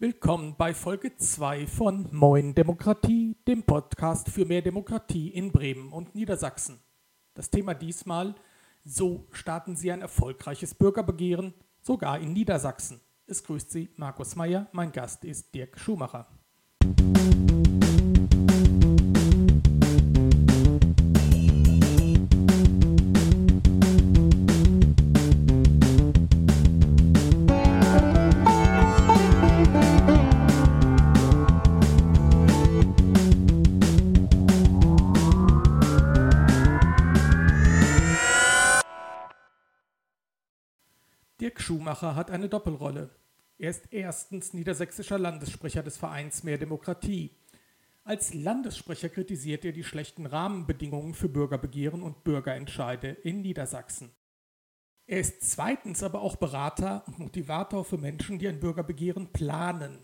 Willkommen bei Folge 2 von Moin Demokratie, dem Podcast für mehr Demokratie in Bremen und Niedersachsen. Das Thema diesmal, so starten Sie ein erfolgreiches Bürgerbegehren, sogar in Niedersachsen. Es grüßt Sie Markus Meyer, mein Gast ist Dirk Schumacher. Dirk Schumacher hat eine Doppelrolle. Er ist erstens niedersächsischer Landessprecher des Vereins Mehr Demokratie. Als Landessprecher kritisiert er die schlechten Rahmenbedingungen für Bürgerbegehren und Bürgerentscheide in Niedersachsen. Er ist zweitens aber auch Berater und Motivator für Menschen, die ein Bürgerbegehren planen.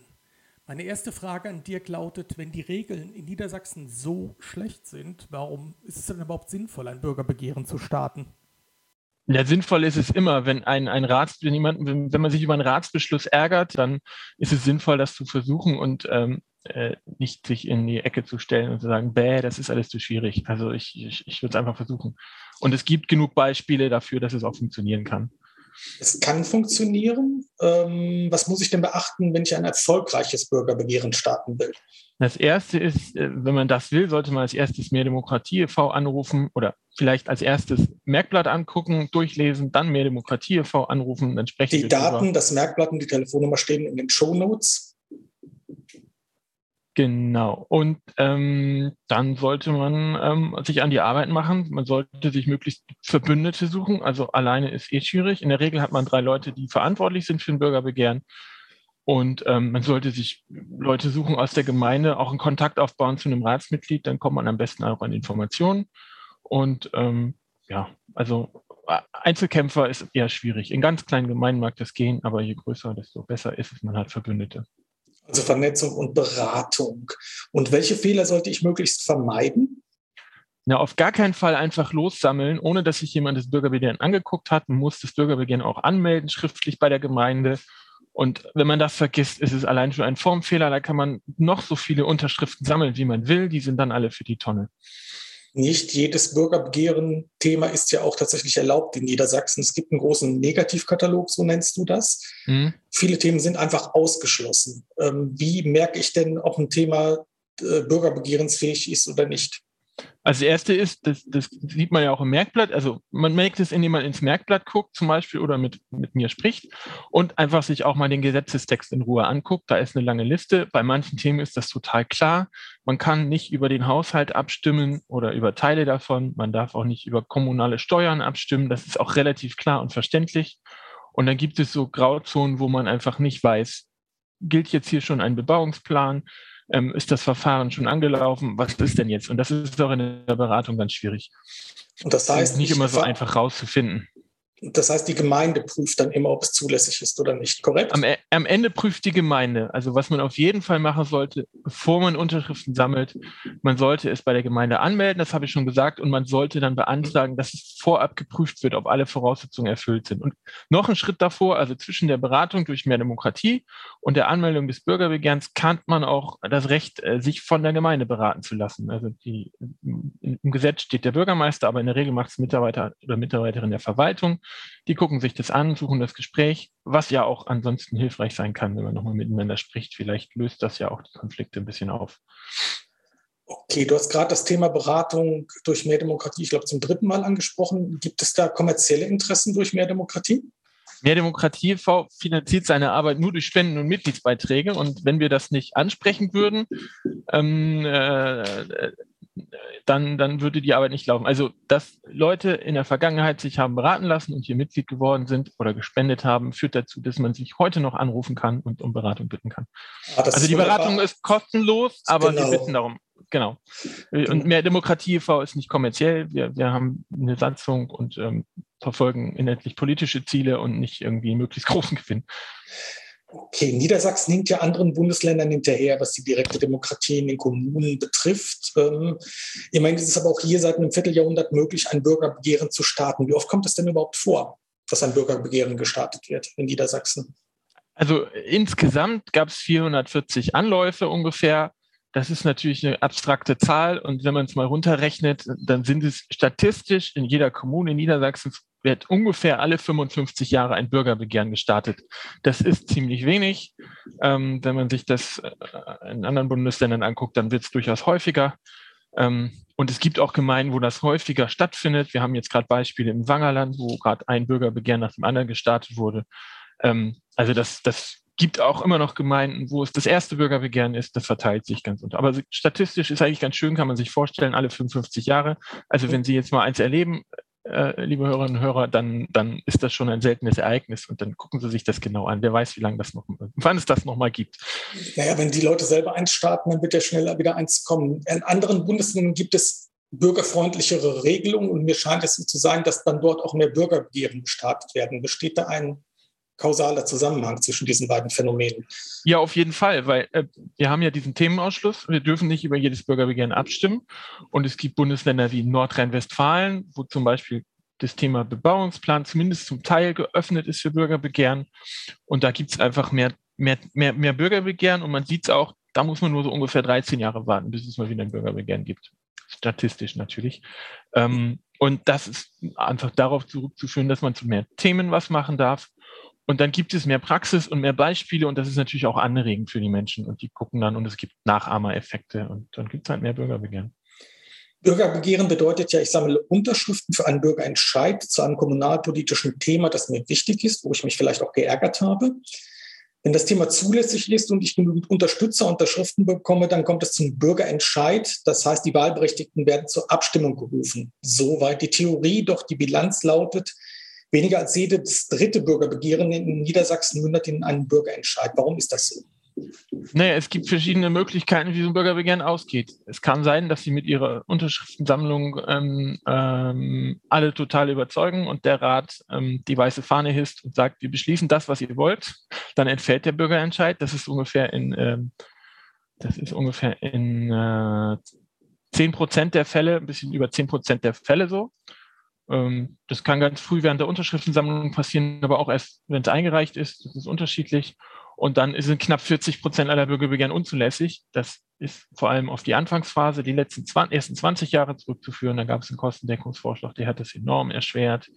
Meine erste Frage an Dirk lautet, wenn die Regeln in Niedersachsen so schlecht sind, warum ist es denn überhaupt sinnvoll, ein Bürgerbegehren zu starten? Ja, sinnvoll ist es immer, wenn ein, ein Rats, wenn, jemand, wenn, wenn man sich über einen Ratsbeschluss ärgert, dann ist es sinnvoll, das zu versuchen und ähm, äh, nicht sich in die Ecke zu stellen und zu sagen, bäh, das ist alles zu schwierig. Also ich, ich, ich würde es einfach versuchen. Und es gibt genug Beispiele dafür, dass es auch funktionieren kann. Es kann funktionieren. Ähm, was muss ich denn beachten, wenn ich ein erfolgreiches Bürgerbegehren starten will? Das erste ist, äh, wenn man das will, sollte man als erstes Mehr Demokratie e.V. anrufen oder vielleicht als erstes Merkblatt angucken, durchlesen, dann Mehr Demokratie e.V. anrufen, dann sprechen Die Daten, drüber. das Merkblatt und die Telefonnummer stehen in den Show Notes. Genau. Und ähm, dann sollte man ähm, sich an die Arbeit machen. Man sollte sich möglichst Verbündete suchen. Also alleine ist eh schwierig. In der Regel hat man drei Leute, die verantwortlich sind für ein Bürgerbegehren. Und ähm, man sollte sich Leute suchen aus der Gemeinde, auch einen Kontakt aufbauen zu einem Ratsmitglied, dann kommt man am besten auch an Informationen. Und ähm, ja, also äh, Einzelkämpfer ist eher schwierig. In ganz kleinen Gemeinden mag das gehen, aber je größer, desto besser ist es, man hat Verbündete. Also Vernetzung und Beratung. Und welche Fehler sollte ich möglichst vermeiden? Na, auf gar keinen Fall einfach lossammeln, ohne dass sich jemand das Bürgerbegehren angeguckt hat. Man muss das Bürgerbegehren auch anmelden, schriftlich bei der Gemeinde und wenn man das vergisst, ist es allein schon ein Formfehler. Da kann man noch so viele Unterschriften sammeln, wie man will. Die sind dann alle für die Tonne. Nicht jedes Bürgerbegehren-Thema ist ja auch tatsächlich erlaubt in Niedersachsen. Es gibt einen großen Negativkatalog, so nennst du das. Mhm. Viele Themen sind einfach ausgeschlossen. Ähm, wie merke ich denn, ob ein Thema äh, bürgerbegehrensfähig ist oder nicht? Also das erste ist, das, das sieht man ja auch im Merkblatt, also man merkt es, indem man ins Merkblatt guckt zum Beispiel oder mit, mit mir spricht und einfach sich auch mal den Gesetzestext in Ruhe anguckt. Da ist eine lange Liste. Bei manchen Themen ist das total klar. Man kann nicht über den Haushalt abstimmen oder über Teile davon. Man darf auch nicht über kommunale Steuern abstimmen. Das ist auch relativ klar und verständlich. Und dann gibt es so Grauzonen, wo man einfach nicht weiß, gilt jetzt hier schon ein Bebauungsplan? Ähm, ist das Verfahren schon angelaufen, was ist denn jetzt? Und das ist auch in der Beratung ganz schwierig. Und das heißt, nicht immer so einfach rauszufinden. Das heißt, die Gemeinde prüft dann immer, ob es zulässig ist oder nicht, korrekt? Am, e, am, Ende prüft die Gemeinde. Also was man auf jeden Fall machen sollte, bevor man Unterschriften sammelt, man sollte es bei der Gemeinde anmelden, das habe ich schon gesagt, und man sollte dann beantragen, dass es vorab geprüft wird, ob alle Voraussetzungen erfüllt sind. Und noch ein Schritt davor, also zwischen der Beratung durch mehr Demokratie und der Anmeldung des Bürgerbegehrens, kann man auch das Recht, äh, sich von der Gemeinde beraten zu lassen. Also die, im Gesetz steht der Bürgermeister, aber in der Regel macht es Mitarbeiter oder Mitarbeiterin der Verwaltung. Die gucken sich das an, suchen das Gespräch, was ja auch ansonsten hilfreich sein kann, wenn man nochmal miteinander spricht. Vielleicht löst das ja auch die Konflikte ein bisschen auf. Okay, du hast gerade das Thema Beratung durch mehr Demokratie, ich glaube, zum dritten Mal angesprochen. Gibt es da kommerzielle Interessen durch mehr Demokratie? Mehr Demokratie finanziert seine Arbeit nur durch Spenden und Mitgliedsbeiträge. Und wenn wir das nicht ansprechen würden, ähm, äh, dann, dann würde die Arbeit nicht laufen. Also, dass Leute in der Vergangenheit sich haben beraten lassen und hier Mitglied geworden sind oder gespendet haben, führt dazu, dass man sich heute noch anrufen kann und um Beratung bitten kann. Ah, also die Beratung ist kostenlos, aber genau. wir bitten darum. Genau. Und mehr Demokratie e.V. ist nicht kommerziell. Wir, wir haben eine Satzung und ähm, verfolgen inhaltlich politische Ziele und nicht irgendwie möglichst großen Gewinn. Okay, Niedersachsen hinkt ja anderen Bundesländern hinterher, was die direkte Demokratie in den Kommunen betrifft. Ähm, ich meine, es ist aber auch hier seit einem Vierteljahrhundert möglich, ein Bürgerbegehren zu starten. Wie oft kommt es denn überhaupt vor, dass ein Bürgerbegehren gestartet wird in Niedersachsen? Also insgesamt gab es 440 Anläufe ungefähr. Das ist natürlich eine abstrakte Zahl und wenn man es mal runterrechnet, dann sind es statistisch in jeder Kommune in Niedersachsen wird ungefähr alle 55 Jahre ein Bürgerbegehren gestartet. Das ist ziemlich wenig. Ähm, wenn man sich das äh, in anderen Bundesländern anguckt, dann wird es durchaus häufiger. Ähm, und es gibt auch Gemeinden, wo das häufiger stattfindet. Wir haben jetzt gerade Beispiele im Wangerland, wo gerade ein Bürgerbegehren nach dem anderen gestartet wurde. Ähm, also das, das gibt auch immer noch Gemeinden, wo es das erste Bürgerbegehren ist, das verteilt sich ganz unter. Aber statistisch ist eigentlich ganz schön, kann man sich vorstellen, alle 55 Jahre. Also wenn Sie jetzt mal eins erleben, äh, liebe Hörerinnen und Hörer, dann, dann ist das schon ein seltenes Ereignis und dann gucken Sie sich das genau an. Wer weiß, wie lange das noch, wann es das nochmal gibt. Naja, wenn die Leute selber eins starten, dann wird ja schneller wieder eins kommen. In anderen Bundesländern gibt es bürgerfreundlichere Regelungen und mir scheint es so zu sein, dass dann dort auch mehr Bürgerbegehren gestartet werden. Besteht da ein kausaler Zusammenhang zwischen diesen beiden Phänomenen. Ja, auf jeden Fall, weil äh, wir haben ja diesen Themenausschluss. Wir dürfen nicht über jedes Bürgerbegehren abstimmen. Und es gibt Bundesländer wie Nordrhein-Westfalen, wo zum Beispiel das Thema Bebauungsplan zumindest zum Teil geöffnet ist für Bürgerbegehren. Und da gibt es einfach mehr, mehr, mehr, mehr Bürgerbegehren. Und man sieht es auch, da muss man nur so ungefähr 13 Jahre warten, bis es mal wieder ein Bürgerbegehren gibt. Statistisch natürlich. Ähm, und das ist einfach darauf zurückzuführen, dass man zu mehr Themen was machen darf und dann gibt es mehr Praxis und mehr Beispiele und das ist natürlich auch anregend für die Menschen und die gucken dann und es gibt Nachahmereffekte und dann gibt es halt mehr Bürgerbegehren. Bürgerbegehren bedeutet ja, ich sammle Unterschriften für einen Bürgerentscheid zu einem kommunalpolitischen Thema, das mir wichtig ist, wo ich mich vielleicht auch geärgert habe. Wenn das Thema zulässig ist und ich genügend Unterstützer Unterschriften bekomme, dann kommt es zum Bürgerentscheid. Das heißt, die Wahlberechtigten werden zur Abstimmung gerufen. Soweit die Theorie, doch die Bilanz lautet, Weniger als jedes dritte Bürgerbegehren in Niedersachsen mündet in einen Bürgerentscheid. Warum ist das so? Naja, es gibt verschiedene Möglichkeiten, wie so ein Bürgerbegehren ausgeht. Es kann sein, dass sie mit ihrer Unterschriftensammlung ähm, ähm, alle total überzeugen und der Rat ähm, die weiße Fahne hisst und sagt, wir beschließen das, was ihr wollt. Dann entfällt der Bürgerentscheid. Das ist ungefähr in, ähm, das ist ungefähr in äh, 10 Prozent der Fälle, ein bisschen über 10 Prozent der Fälle so. Ähm, das kann ganz früh während der Unterschriftensammlung passieren, aber auch erst, wenn es eingereicht ist. Das ist unterschiedlich. Und dann sind knapp 40 Prozent aller Bürgerbegehren unzulässig. Das ist vor allem auf die Anfangsphase, die letzten 20, ersten 20 Jahre zurückzuführen. Da gab es einen Kostendeckungsvorschlag, der hat das enorm erschwert.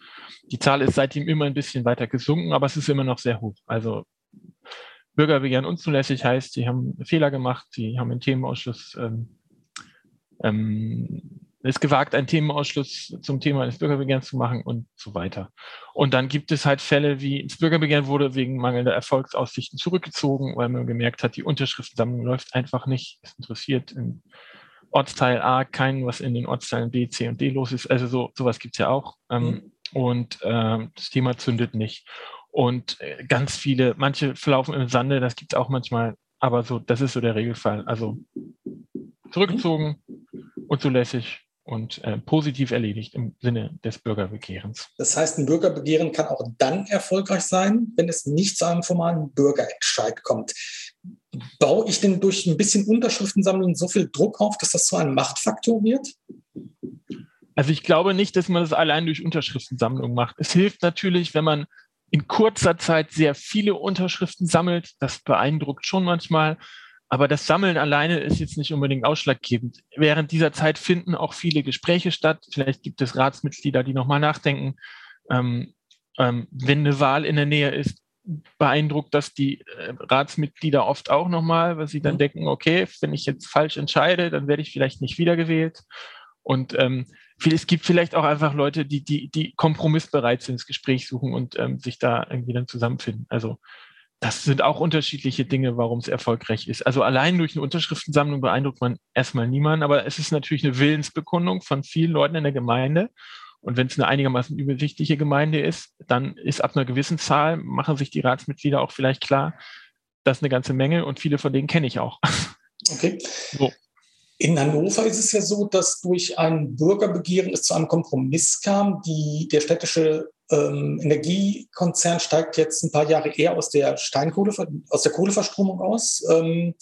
Die Zahl ist seitdem immer ein bisschen weiter gesunken, aber es ist immer noch sehr hoch. Also Bürgerbegehren unzulässig heißt, sie haben Fehler gemacht, sie haben einen Themenausschuss ähm, ähm, es gewagt, einen Themenausschluss zum Thema des Bürgerbegehrens zu machen und so weiter. Und dann gibt es halt Fälle, wie das Bürgerbegehren wurde wegen mangelnder Erfolgsaussichten zurückgezogen, weil man gemerkt hat, die Unterschriftensammlung läuft einfach nicht. Es interessiert in Ortsteil A keinen, was in den Ortsteilen B, C und D los ist. Also so sowas gibt es ja auch. Ähm, mhm. Und äh, das Thema zündet nicht. Und äh, ganz viele, manche verlaufen im Sande, das gibt es auch manchmal, aber so, das ist so der Regelfall. Also zurückgezogen, unzulässig und äh, positiv erledigt im Sinne des Bürgerbegehrens. Das heißt, ein Bürgerbegehren kann auch dann erfolgreich sein, wenn es nicht zu einem formalen Bürgerentscheid kommt. Baue ich denn durch ein bisschen Unterschriftensammeln so viel Druck auf, dass das zu einem Machtfaktor wird? Also ich glaube nicht, dass man das allein durch Unterschriftensammlung macht. Es hilft natürlich, wenn man in kurzer Zeit sehr viele Unterschriften sammelt. Das beeindruckt schon manchmal. Aber das Sammeln alleine ist jetzt nicht unbedingt ausschlaggebend. Während dieser Zeit finden auch viele Gespräche statt. Vielleicht gibt es Ratsmitglieder, die nochmal nachdenken. Ähm, ähm, wenn eine Wahl in der Nähe ist, beeindruckt das die äh, Ratsmitglieder oft auch nochmal, weil sie dann mhm. denken, okay, wenn ich jetzt falsch entscheide, dann werde ich vielleicht nicht wiedergewählt. Und ähm, es gibt vielleicht auch einfach Leute, die, die, die kompromissbereit sind, das Gespräch suchen und ähm, sich da irgendwie dann zusammenfinden. Also das sind auch unterschiedliche Dinge, warum es erfolgreich ist. Also allein durch eine Unterschriftensammlung beeindruckt man erstmal niemanden, aber es ist natürlich eine Willensbekundung von vielen Leuten in der Gemeinde. Und wenn es eine einigermaßen übersichtliche Gemeinde ist, dann ist ab einer gewissen Zahl, machen sich die Ratsmitglieder auch vielleicht klar, das ist eine ganze Menge und viele von denen kenne ich auch. Okay. So. In Hannover ist es ja so, dass durch ein Bürgerbegehren es zu einem Kompromiss kam. Die, der städtische ähm, Energiekonzern steigt jetzt ein paar Jahre eher aus der Steinkohle, aus der Kohleverstromung aus. Ähm,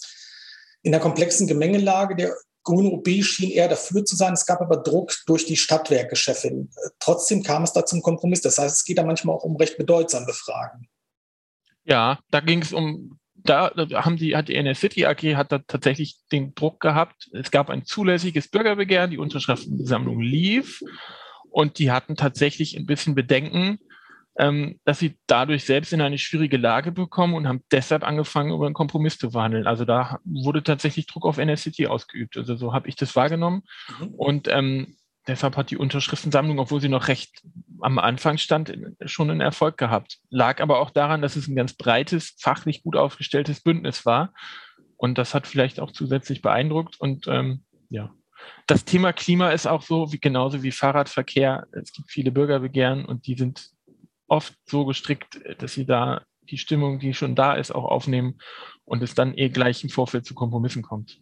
in der komplexen Gemengelage der grüne OB schien eher dafür zu sein. Es gab aber Druck durch die Stadtwerkechefin. Trotzdem kam es da zum Kompromiss. Das heißt, es geht da manchmal auch um recht bedeutsame Fragen. Ja, da ging es um, da, haben die, hat die NS City AG hat da tatsächlich den Druck gehabt. Es gab ein zulässiges Bürgerbegehren, die Unterschriftensammlung lief und die hatten tatsächlich ein bisschen Bedenken, ähm, dass sie dadurch selbst in eine schwierige Lage bekommen und haben deshalb angefangen, über einen Kompromiss zu verhandeln. Also da wurde tatsächlich Druck auf NSCT ausgeübt. Also so habe ich das wahrgenommen. Mhm. Und ähm, deshalb hat die Unterschriftensammlung, obwohl sie noch recht am Anfang stand, schon einen Erfolg gehabt. Lag aber auch daran, dass es ein ganz breites, fachlich gut aufgestelltes Bündnis war. Und das hat vielleicht auch zusätzlich beeindruckt. Und ähm, ja, das Thema Klima ist auch so, wie genauso wie Fahrradverkehr. Es gibt viele Bürgerbegehren und die sind oft so gestrickt, dass sie da die Stimmung, die schon da ist, auch aufnehmen und es dann eh gleich im Vorfeld zu Kompromissen kommt.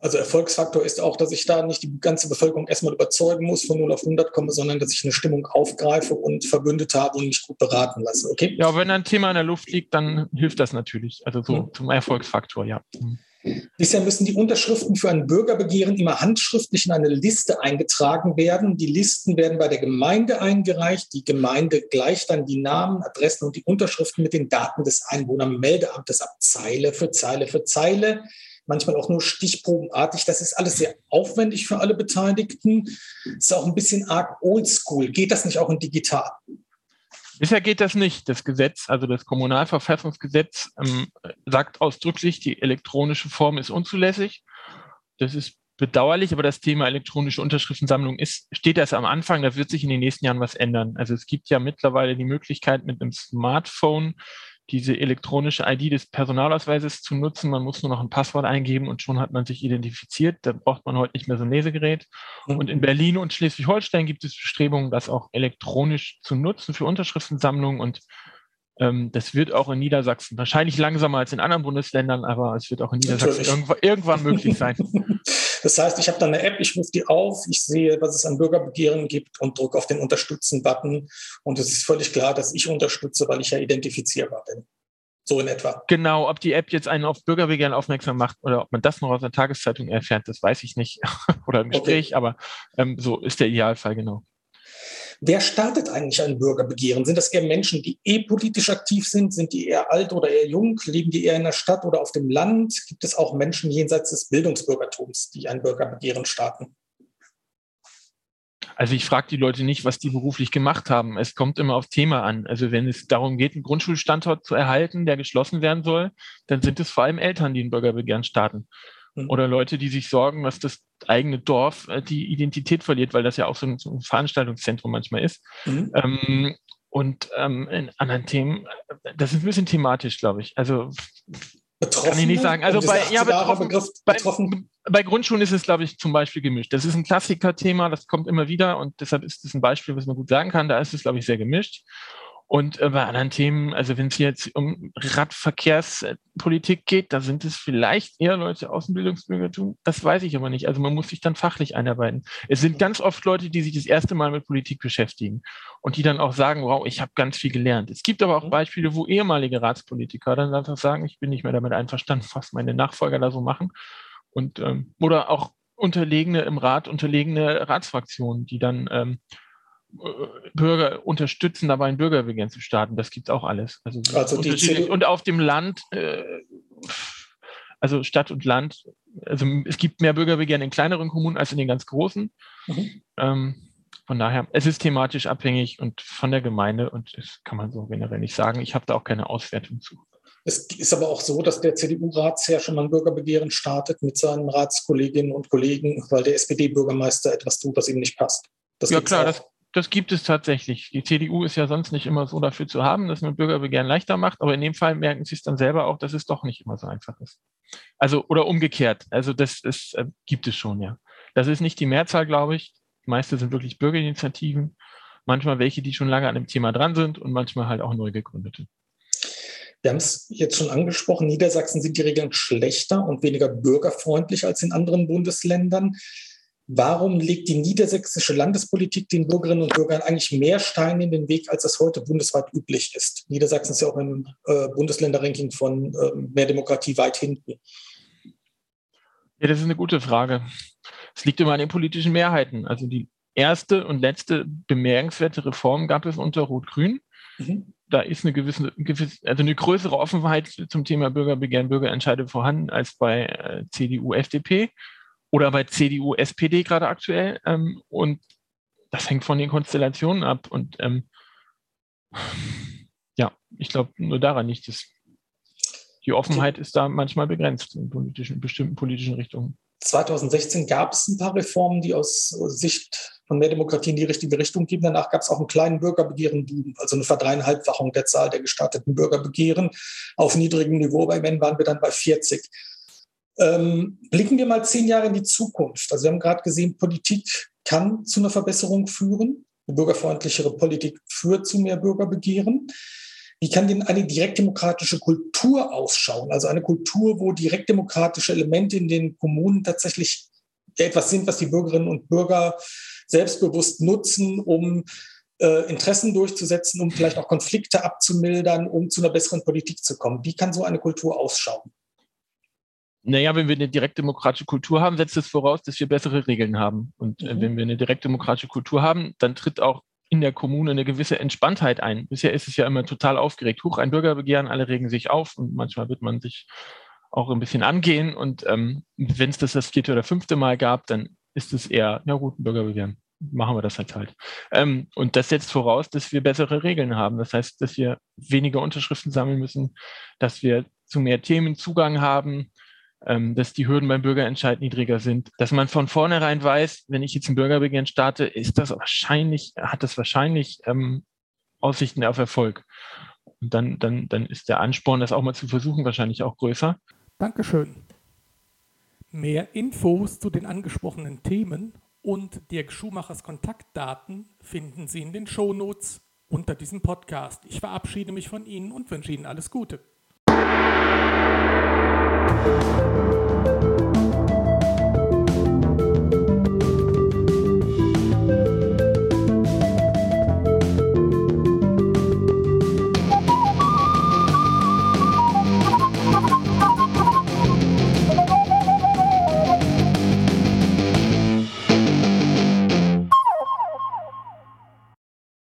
Also Erfolgsfaktor ist auch, dass ich da nicht die ganze Bevölkerung erstmal überzeugen muss, von 0 auf 100 komme, sondern dass ich eine Stimmung aufgreife und verbündet habe und mich gut beraten lasse. Okay? Ja, wenn ein Thema in der Luft liegt, dann hilft das natürlich. Also so hm. zum Erfolgsfaktor, ja. Bisher müssen die Unterschriften für ein Bürgerbegehren immer handschriftlich in eine Liste eingetragen werden. Die Listen werden bei der Gemeinde eingereicht. Die Gemeinde gleicht dann die Namen, Adressen und die Unterschriften mit den Daten des Einwohnermeldeamtes ab, Zeile für Zeile für Zeile. Manchmal auch nur stichprobenartig. Das ist alles sehr aufwendig für alle Beteiligten. Ist auch ein bisschen arg oldschool. Geht das nicht auch in digital? Bisher geht das nicht. Das Gesetz, also das Kommunalverfassungsgesetz, ähm, sagt ausdrücklich, die elektronische Form ist unzulässig. Das ist bedauerlich, aber das Thema elektronische Unterschriftensammlung ist, steht erst am Anfang. Da wird sich in den nächsten Jahren was ändern. Also es gibt ja mittlerweile die Möglichkeit, mit einem Smartphone diese elektronische ID des Personalausweises zu nutzen. Man muss nur noch ein Passwort eingeben und schon hat man sich identifiziert. Da braucht man heute nicht mehr so ein Lesegerät. Mhm. Und in Berlin und Schleswig-Holstein gibt es Bestrebungen, das auch elektronisch zu nutzen für Unterschriftensammlungen. Und ähm, das wird auch in Niedersachsen wahrscheinlich langsamer als in anderen Bundesländern, aber es wird auch in Niedersachsen irgendwann, irgendwann möglich sein. Das heißt, ich habe dann eine App, ich rufe die auf, ich sehe, was es an Bürgerbegehren gibt und drücke auf den Unterstützen-Button. Und es ist völlig klar, dass ich unterstütze, weil ich ja identifizierbar bin. So in etwa. Genau, ob die App jetzt einen auf Bürgerbegehren aufmerksam macht oder ob man das noch aus der Tageszeitung erfährt, das weiß ich nicht. oder im Gespräch, okay. aber ähm, so ist der Idealfall, genau. Wer startet eigentlich ein Bürgerbegehren? Sind das eher Menschen, die eh politisch aktiv sind? Sind die eher alt oder eher jung? Leben die eher in der Stadt oder auf dem Land? Gibt es auch Menschen jenseits des Bildungsbürgertums, die ein Bürgerbegehren starten? Also ich frage die Leute nicht, was die beruflich gemacht haben. Es kommt immer aufs Thema an. Also wenn es darum geht, einen Grundschulstandort zu erhalten, der geschlossen werden soll, dann sind es vor allem Eltern, die ein Bürgerbegehren starten. Mhm. Oder Leute, die sich sorgen, dass das eigene Dorf äh, die Identität verliert, weil das ja auch so ein, so ein Veranstaltungszentrum manchmal ist. Mhm. Ähm, und ähm, in anderen Themen, das ist ein bisschen thematisch, glaube ich. Also Betroffen, kann ich nicht sagen. Also bei, ja, betroffen, betroffen. Bei, bei, Grundschulen ist es, glaube ich, zum Beispiel gemischt. Das ist ein Klassiker-Thema, das kommt immer wieder und deshalb ist es ein Beispiel, was man gut sagen kann. Da ist es, glaube ich, sehr gemischt. Und äh, bei anderen Themen, also wenn es jetzt um Radverkehrspolitik geht, da sind es vielleicht eher Leute aus dem Bildungsbürgertum. Das weiß ich aber nicht. Also man muss sich dann fachlich einarbeiten. Es sind ganz oft Leute, die sich das erste Mal mit Politik beschäftigen und die dann auch sagen, wow, ich habe ganz viel gelernt. Es gibt aber auch mhm. Beispiele, wo ehemalige Ratspolitiker dann einfach sagen, ich bin nicht mehr damit einverstanden, was meine Nachfolger da so machen. Und ähm, oder auch unterlegene im Rat, unterlegene Ratsfraktionen, die dann ähm, Bürger unterstützen, dabei ein Bürgerbegehren zu starten. Das gibt es auch alles. Also, also und auf dem Land, äh, also Stadt und Land, also es gibt mehr Bürgerbegehren in kleineren Kommunen als in den ganz großen. Mhm. Ähm, von daher, es ist thematisch abhängig und von der Gemeinde und das kann man so generell nicht sagen. Ich habe da auch keine Auswertung zu. Es ist aber auch so, dass der CDU-Ratsherr schon mal ein Bürgerbegehren startet mit seinen Ratskolleginnen und Kollegen, weil der SPD-Bürgermeister etwas tut, was ihm nicht passt. Das ja klar, das, das gibt es tatsächlich. Die CDU ist ja sonst nicht immer so dafür zu haben, dass man Bürgerbegehren leichter macht, aber in dem Fall merken sie es dann selber auch, dass es doch nicht immer so einfach ist. Also, oder umgekehrt. Also, das, das äh, gibt es schon, ja. Das ist nicht die Mehrzahl, glaube ich. Die meiste sind wirklich Bürgerinitiativen. Manchmal welche, die schon lange an dem Thema dran sind und manchmal halt auch neu gegründete. Wir haben es jetzt schon angesprochen, Niedersachsen sind die Regeln schlechter und weniger bürgerfreundlich als in anderen Bundesländern. Warum legt die niedersächsische Landespolitik den Bürgerinnen und Bürgern eigentlich mehr Steine in den Weg, als das heute bundesweit üblich ist? Niedersachsen ist ja auch im äh, Bundesländerranking von äh, mehr Demokratie weit hinten. Ja, das ist eine gute Frage. Es liegt immer an den politischen Mehrheiten. Also die erste und letzte bemerkenswerte Reform gab es unter Rot-Grün. Mhm. da ist eine gewisse, gewisse, also eine größere Offenheit zum Thema Bürgerbegehren, Bürgerentscheide vorhanden als bei äh, CDU, FDP oder bei CDU, SPD gerade aktuell. Ähm, und das hängt von den Konstellationen ab. Und ähm, ja, ich glaube nur daran nicht, dass die Offenheit ist da manchmal begrenzt in politischen, bestimmten politischen Richtungen. 2016 gab es ein paar Reformen, die aus Sicht von mehr Demokratie in die richtige Richtung geben. Danach gab es auch einen kleinen Bürgerbegehren, also eine Verdreieinhalbfachung der Zahl der gestarteten Bürgerbegehren auf niedrigem Niveau. Bei Men waren wir dann bei 40. Ähm, blicken wir mal zehn Jahre in die Zukunft. Also wir haben gerade gesehen, Politik kann zu einer Verbesserung führen. Eine bürgerfreundlichere Politik führt zu mehr Bürgerbegehren. Wie kann denn eine direktdemokratische Kultur ausschauen? Also eine Kultur, wo direktdemokratische Elemente in den Kommunen tatsächlich etwas sind, was die Bürgerinnen und Bürger selbstbewusst nutzen, um äh, Interessen durchzusetzen, um vielleicht auch Konflikte abzumildern, um zu einer besseren Politik zu kommen. Wie kann so eine Kultur ausschauen? Naja, wenn wir eine direktdemokratische Kultur haben, setzt es voraus, dass wir bessere Regeln haben. Und äh, mhm. wenn wir eine direktdemokratische Kultur haben, dann tritt auch in der Kommune eine gewisse Entspanntheit ein. Bisher ist es ja immer total aufgeregt. Huch, ein Bürgerbegehren, alle regen sich auf und manchmal wird man sich auch ein bisschen angehen. Und ähm, wenn es das das vierte oder fünfte Mal gab, dann ist es eher, ja gut, ein Bürgerbegehren. Machen wir das halt halt. Ähm, und das setzt voraus, dass wir bessere Regeln haben. Das heißt, dass wir weniger Unterschriften sammeln müssen, dass wir zu mehr Themen Zugang haben, dass die Hürden beim Bürgerentscheid niedriger sind, dass man von vornherein weiß, wenn ich jetzt ein Bürgerbegehren starte, ist das wahrscheinlich, hat das wahrscheinlich ähm, Aussichten auf Erfolg. Und dann, dann, dann ist der Ansporn, das auch mal zu versuchen, wahrscheinlich auch größer. Dankeschön. Mehr Infos zu den angesprochenen Themen und Dirk Schumachers Kontaktdaten finden Sie in den Shownotes unter diesem Podcast. Ich verabschiede mich von Ihnen und wünsche Ihnen alles Gute.